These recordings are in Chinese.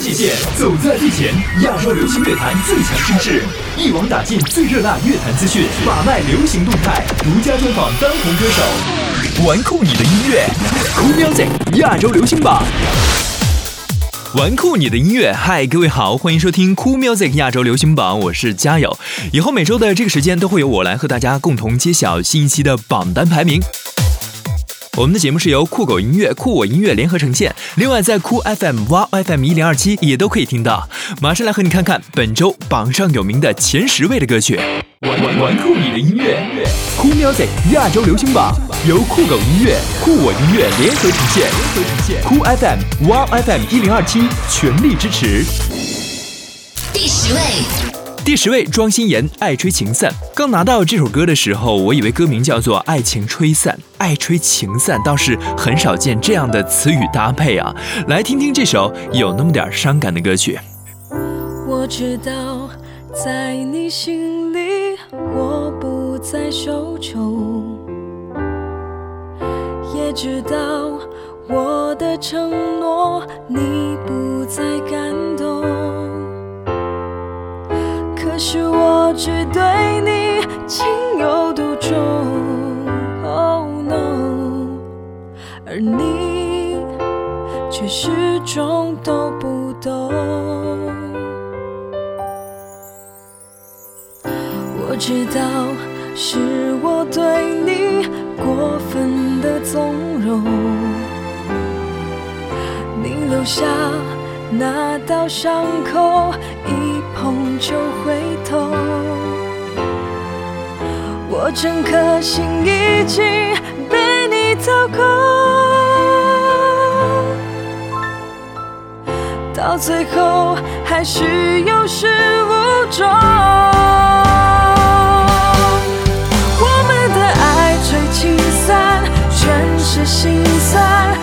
界限，走在最前，亚洲流行乐坛最强声势，一网打尽最热辣乐坛资讯，把脉流行动态，独家专访当红歌手，玩酷你的音乐，Cool Music 亚洲流行榜。玩酷你的音乐，嗨，各位好，欢迎收听 Cool Music 亚洲流行榜，我是佳友。以后每周的这个时间都会由我来和大家共同揭晓新一期的榜单排名。我们的节目是由酷狗音乐、酷我音乐联合呈现，另外在酷 FM、哇 FM 一零二七也都可以听到。马上来和你看看本周榜上有名的前十位的歌曲。玩玩玩酷你的音乐，酷 Music 亚洲流行榜由酷狗音乐、酷我音乐联合呈现，联合呈现。酷 FM、哇 FM 一零二七全力支持。第十位。第十位，庄心妍《爱吹情散》。刚拿到这首歌的时候，我以为歌名叫做《爱情吹散》，爱吹情散倒是很少见这样的词语搭配啊！来听听这首有那么点伤感的歌曲。我知道，在你心里，我不再受宠，也知道我的承诺，你不再感动。是我只对你情有独钟，Oh no，而你却始终都不懂。我知道是我对你过分的纵容，你留下那道伤口。一碰就会我整颗心已经被你掏空，到最后还是有始无终。我们的爱最轻散，全是心酸，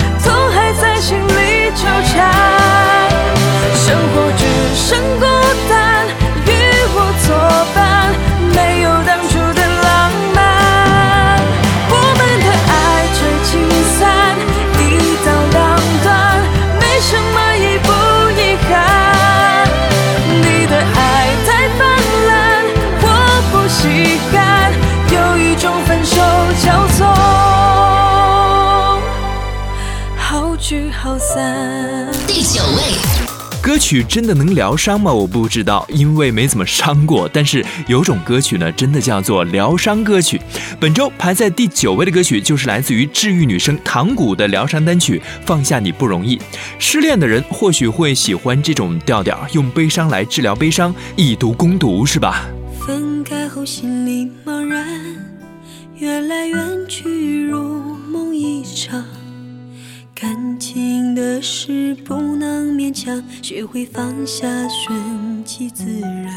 曲真的能疗伤吗？我不知道，因为没怎么伤过。但是有种歌曲呢，真的叫做疗伤歌曲。本周排在第九位的歌曲，就是来自于治愈女生唐古的疗伤单曲《放下你不容易》。失恋的人或许会喜欢这种调调，用悲伤来治疗悲伤，以毒攻毒，是吧？分开后心里茫然，缘来缘去如梦一场。感情的事不能勉强，学会放下，顺其自然。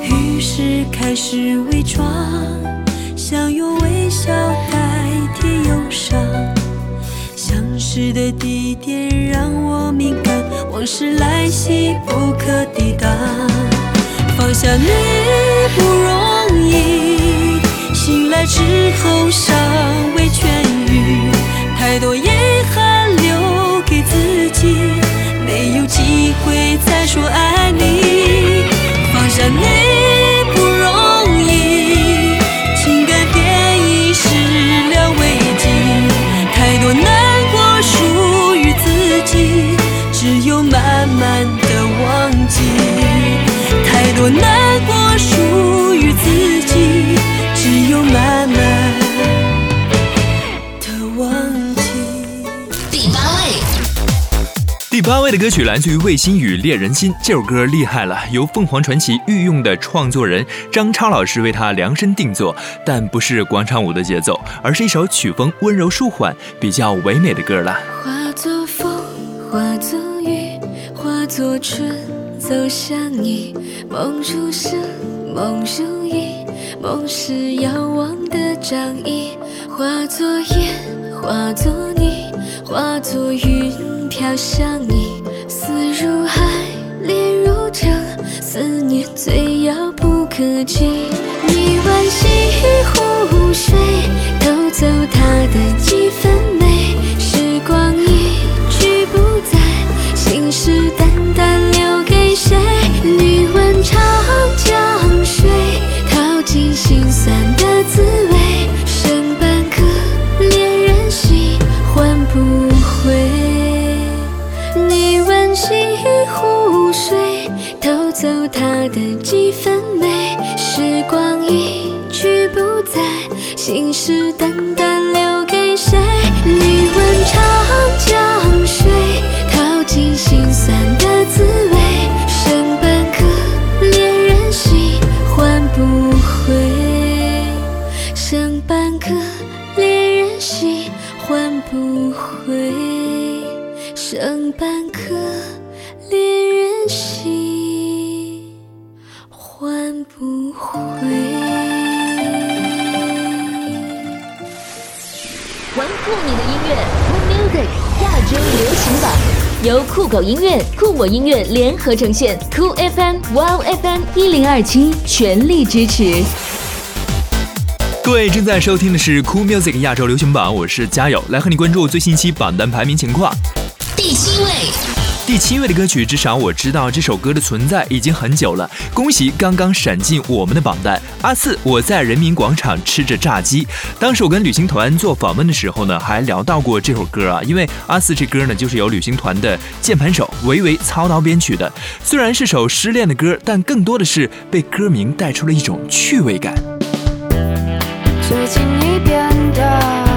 于是开始伪装，想用微笑代替忧伤。相识的地点让我敏感，往事来袭不可抵挡。放下你不容易，醒来之后伤再说爱你。放下你的歌曲来自于魏新雨《恋人心》，这首歌厉害了，由凤凰传奇御用的创作人张超老师为他量身定做，但不是广场舞的节奏，而是一首曲风温柔舒缓、比较唯美的歌了。化作风，化作雨，化作春，走向你。梦如诗，梦如影，梦是遥望的掌印。化作烟，化作泥，化作云。飘向你，如海，恋如城，思念最遥不可及。你问西湖水，偷走它的几分亚洲流行榜，由酷狗音乐、酷我音乐联合呈现，酷 FM、Wow FM 一零二七全力支持。各位正在收听的是酷 Music 亚洲流行榜，我是嘉友，来和你关注最新一期榜单排名情况。第七位，第七位的歌曲，至少我知道这首歌的存在已经很久了。恭喜刚刚闪进我们的榜单。阿四，我在人民广场吃着炸鸡。当时我跟旅行团做访问的时候呢，还聊到过这首歌啊，因为阿四这歌呢，就是由旅行团的键盘手维维操刀编曲的。虽然是首失恋的歌，但更多的是被歌名带出了一种趣味感。最近你变得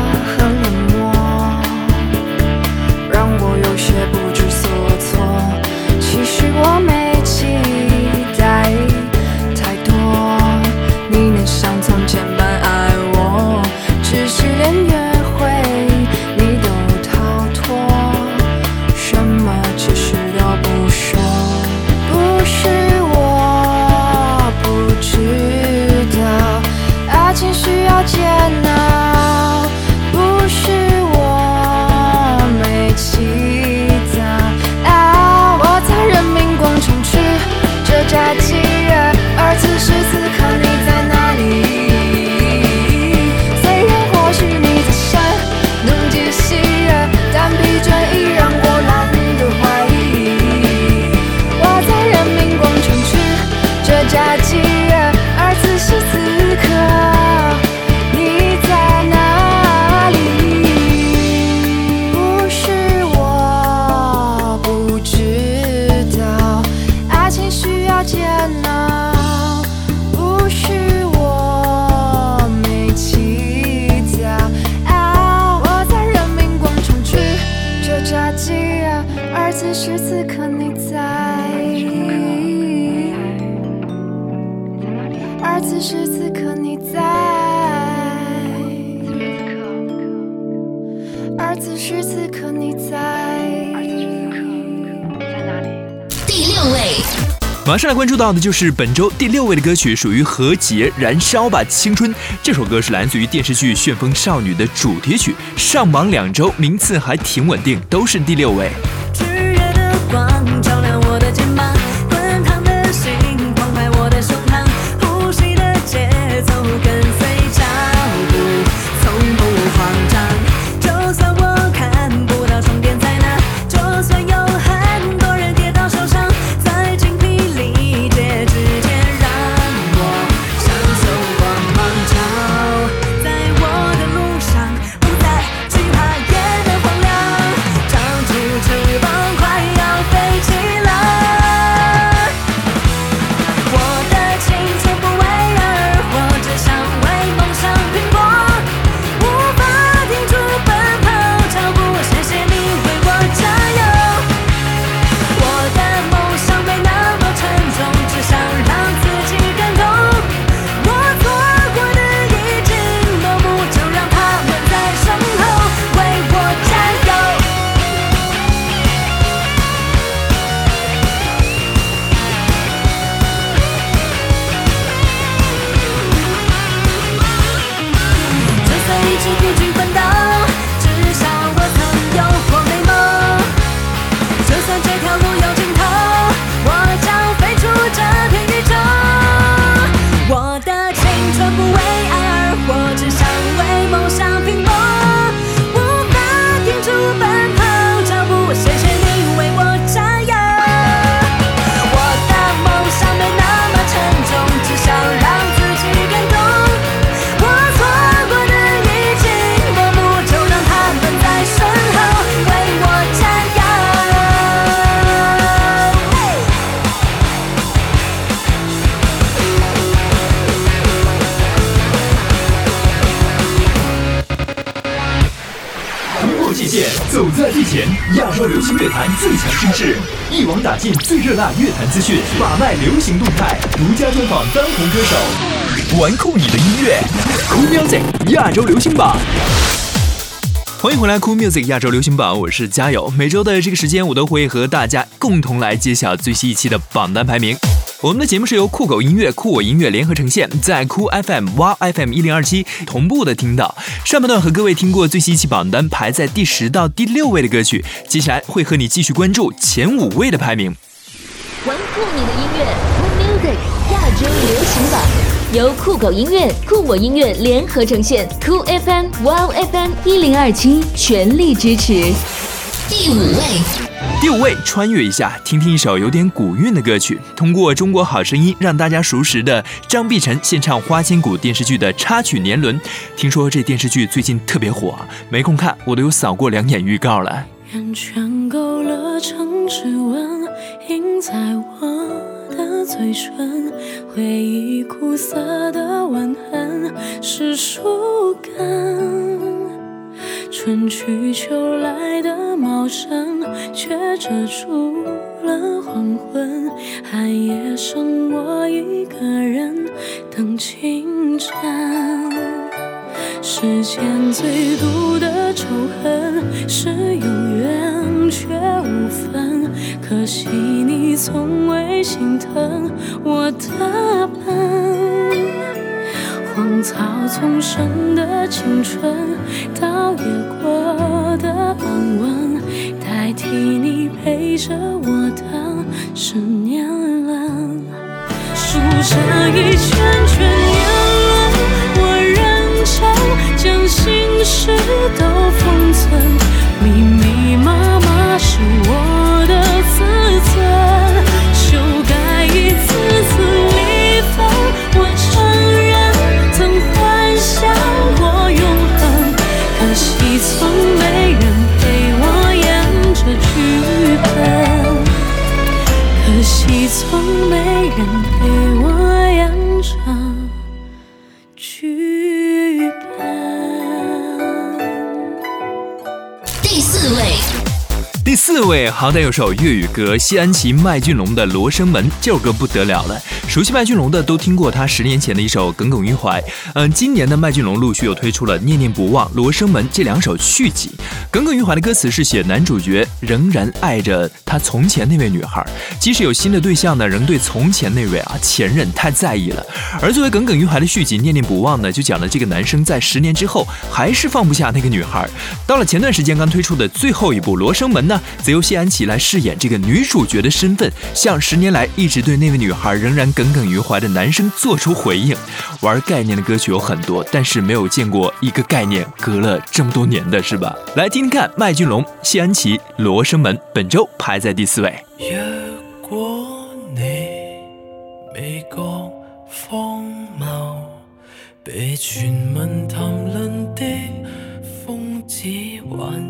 此时此刻你在，而此时此刻你在，第六位，马上来关注到的就是本周第六位的歌曲，属于何洁《燃烧吧青春》。这首歌是来自于电视剧《旋风少女》的主题曲，上榜两周，名次还挺稳定，都是第六位。亚洲流行乐坛最强声势，一网打尽最热辣乐坛资讯，把脉流行动态，独家专访当红歌手，玩酷你的音乐，Cool Music 亚洲流行榜。欢迎回来，Cool Music 亚洲流行榜，我是嘉友。每周的这个时间，我都会和大家共同来揭晓最新一期的榜单排名。我们的节目是由酷狗音乐、酷我音乐联合呈现，在酷 FM、哇 FM 一零二七同步的听到。上半段和各位听过最新一期榜单排在第十到第六位的歌曲，接下来会和你继续关注前五位的排名。玩酷你的音乐，Cool Music 亚洲流行榜由酷狗音乐、酷我音乐联合呈现，酷 FM、哇 FM 一零二七全力支持。第五位。第五位，穿越一下，听听一首有点古韵的歌曲。通过《中国好声音》，让大家熟识的张碧晨献唱《花千骨》电视剧的插曲《年轮》。听说这电视剧最近特别火，没空看，我都有扫过两眼预告了。圆圈勾勒成指纹，印在我的嘴唇，回忆苦涩的吻痕是树根。春去秋来的茂盛，却遮住了黄昏。寒夜剩我一个人等清晨。世间最毒的仇恨是有缘却无分，可惜你从未心疼我的笨。草丛生的青春，倒也过的安稳，代替你陪着我的是年轮，数着一圈圈年轮，我认真将心事都好歹有首粤语歌，西安琪、麦浚龙的《罗生门》，这首歌不得了了。熟悉麦浚龙的都听过他十年前的一首《耿耿于怀》。嗯，今年的麦浚龙陆续又推出了《念念不忘》《罗生门》这两首续集。《耿耿于怀》的歌词是写男主角仍然爱着他从前那位女孩，即使有新的对象呢，仍对从前那位啊前任太在意了。而作为《耿耿于怀》的续集《念念不忘》呢，就讲了这个男生在十年之后还是放不下那个女孩。到了前段时间刚推出的最后一部《罗生门》呢。则由谢安琪来饰演这个女主角的身份，向十年来一直对那位女孩仍然耿耿于怀的男生做出回应。玩概念的歌曲有很多，但是没有见过一个概念隔了这么多年的，是吧？来听听看，麦浚龙、谢安琪、罗生门，本周排在第四位。如果你未觉荒谬，被传闻谈论的疯子挽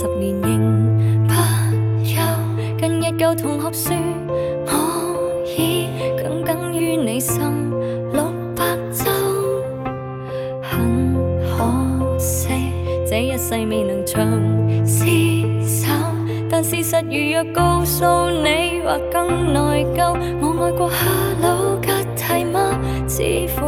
十年仍不休。近日旧同学说，我已耿耿于你心六百周。很可惜，这一世未能长厮守。但事实如若告诉你，或更内疚。我爱过 Hello 吉蒂吗？似乎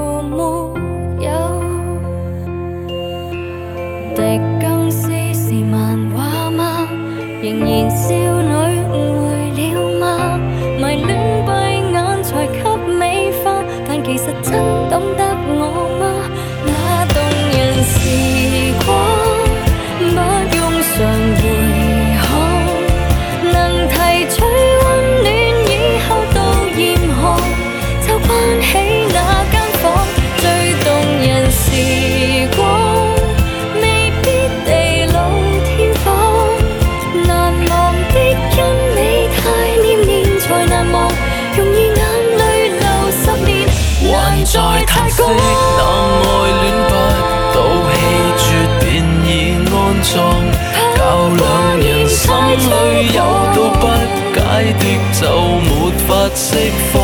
釋放，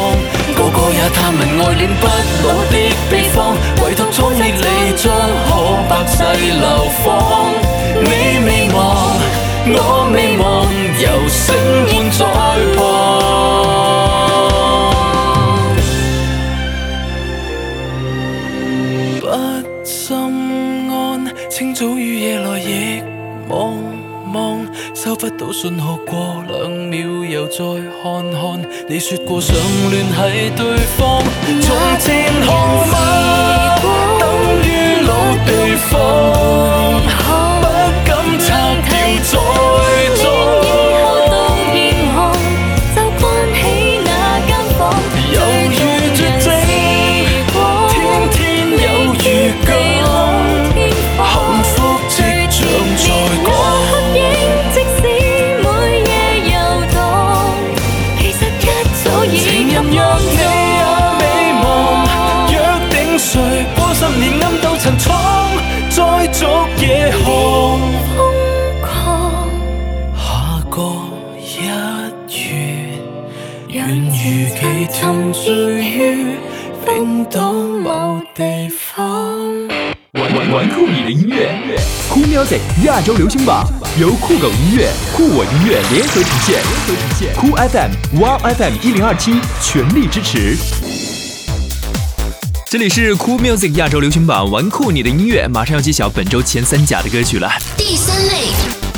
個個也探問愛戀不老的秘方，唯獨早烈你將可百世流芳。你未忘，我未忘，由醒現在旁。不心安，清早與夜來亦茫茫，收不到信號過來。再看看。你说过想联系对方，从前看法等于老地方，不敢拆掉由酷狗音乐、酷我音乐联合呈现，联合呈现酷 FM、Wow FM 一零二七全力支持。这里是酷 music 亚洲流行榜，玩酷你的音乐，马上要揭晓本周前三甲的歌曲了。第三位，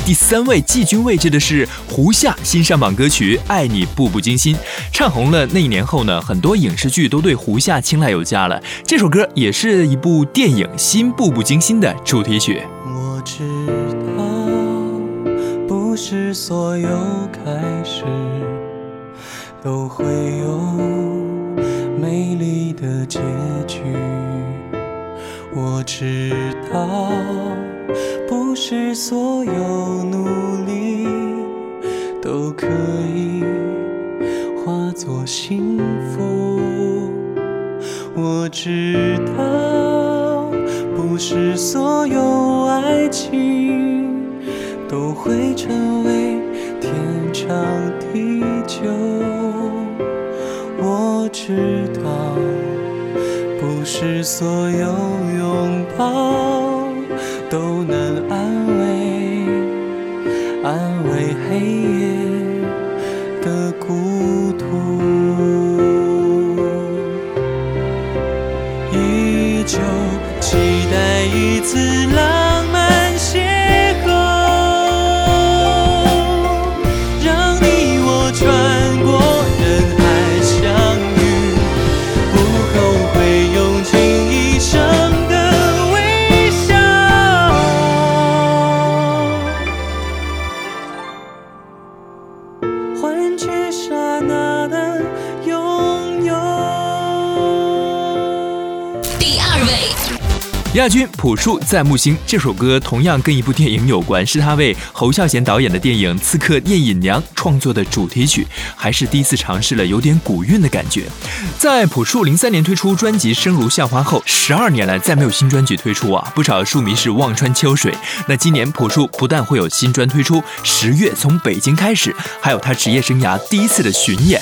第三位季军位置的是胡夏新上榜歌曲《爱你步步惊心》，唱红了那一年后呢，很多影视剧都对胡夏青睐有加了。这首歌也是一部电影《新步步惊心》的主题曲。我知道，不是所有开始都会有美丽的结局。我知道，不是所有努力都可以化作幸福。我知道，不是所有爱情都会成为天长地久。我知道，不是所有拥抱都能安慰安慰黑夜的孤独。依旧期待一次浪朴树在木星这首歌同样跟一部电影有关，是他为侯孝贤导演的电影《刺客聂隐娘》创作的主题曲，还是第一次尝试了有点古韵的感觉。在朴树零三年推出专辑《生如夏花》后，十二年来再没有新专辑推出啊，不少树迷是望穿秋水。那今年朴树不但会有新专推出，十月从北京开始，还有他职业生涯第一次的巡演。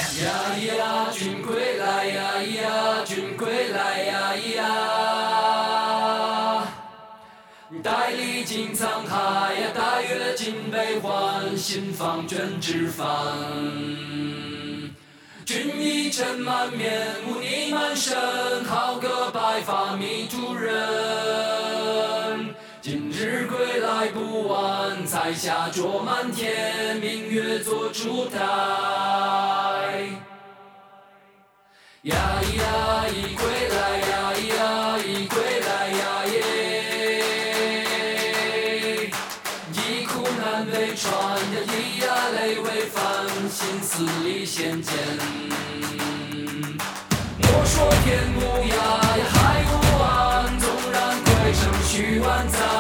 心房卷纸帆。君一尘满面，污泥满身，好个白发迷途人。今日归来不晚，彩霞灼满天，明月做烛台。呀咿呀咿归来呀咿呀咿归来呀耶，一苦难为传，心思里显见。莫说天无涯海无岸，纵然归程须万载。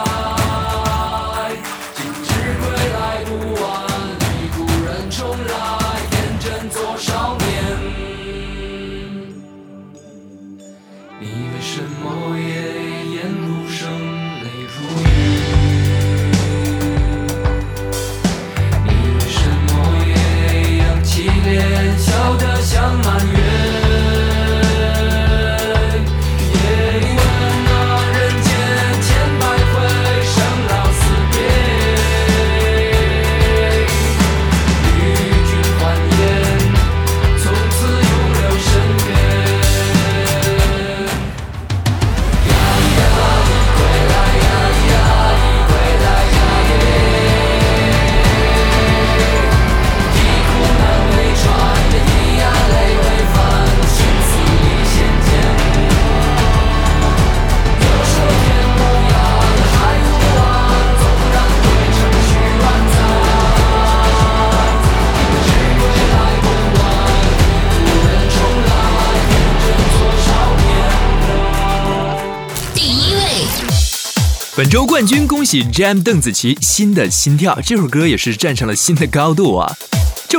本周冠军，恭喜 Jam 邓紫棋《新的心跳》这首歌也是站上了新的高度啊！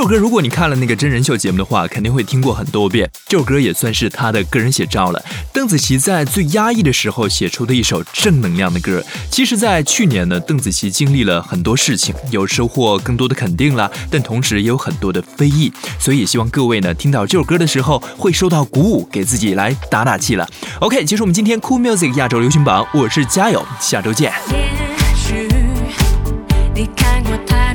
这首歌如果你看了那个真人秀节目的话，肯定会听过很多遍。这首歌也算是他的个人写照了。邓紫棋在最压抑的时候写出的一首正能量的歌。其实，在去年呢，邓紫棋经历了很多事情，有收获更多的肯定啦，但同时也有很多的非议。所以也希望各位呢，听到这首歌的时候会受到鼓舞，给自己来打打气了。OK，结束我们今天 Cool Music 亚洲流行榜，我是嘉友，下周见。也许你看过太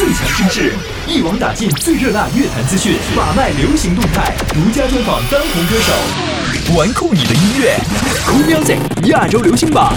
最强声势，一网打尽最热辣乐坛资讯，把脉流行动态，独家专访当红歌手，玩酷你的音乐，Cool Music 亚洲流行榜。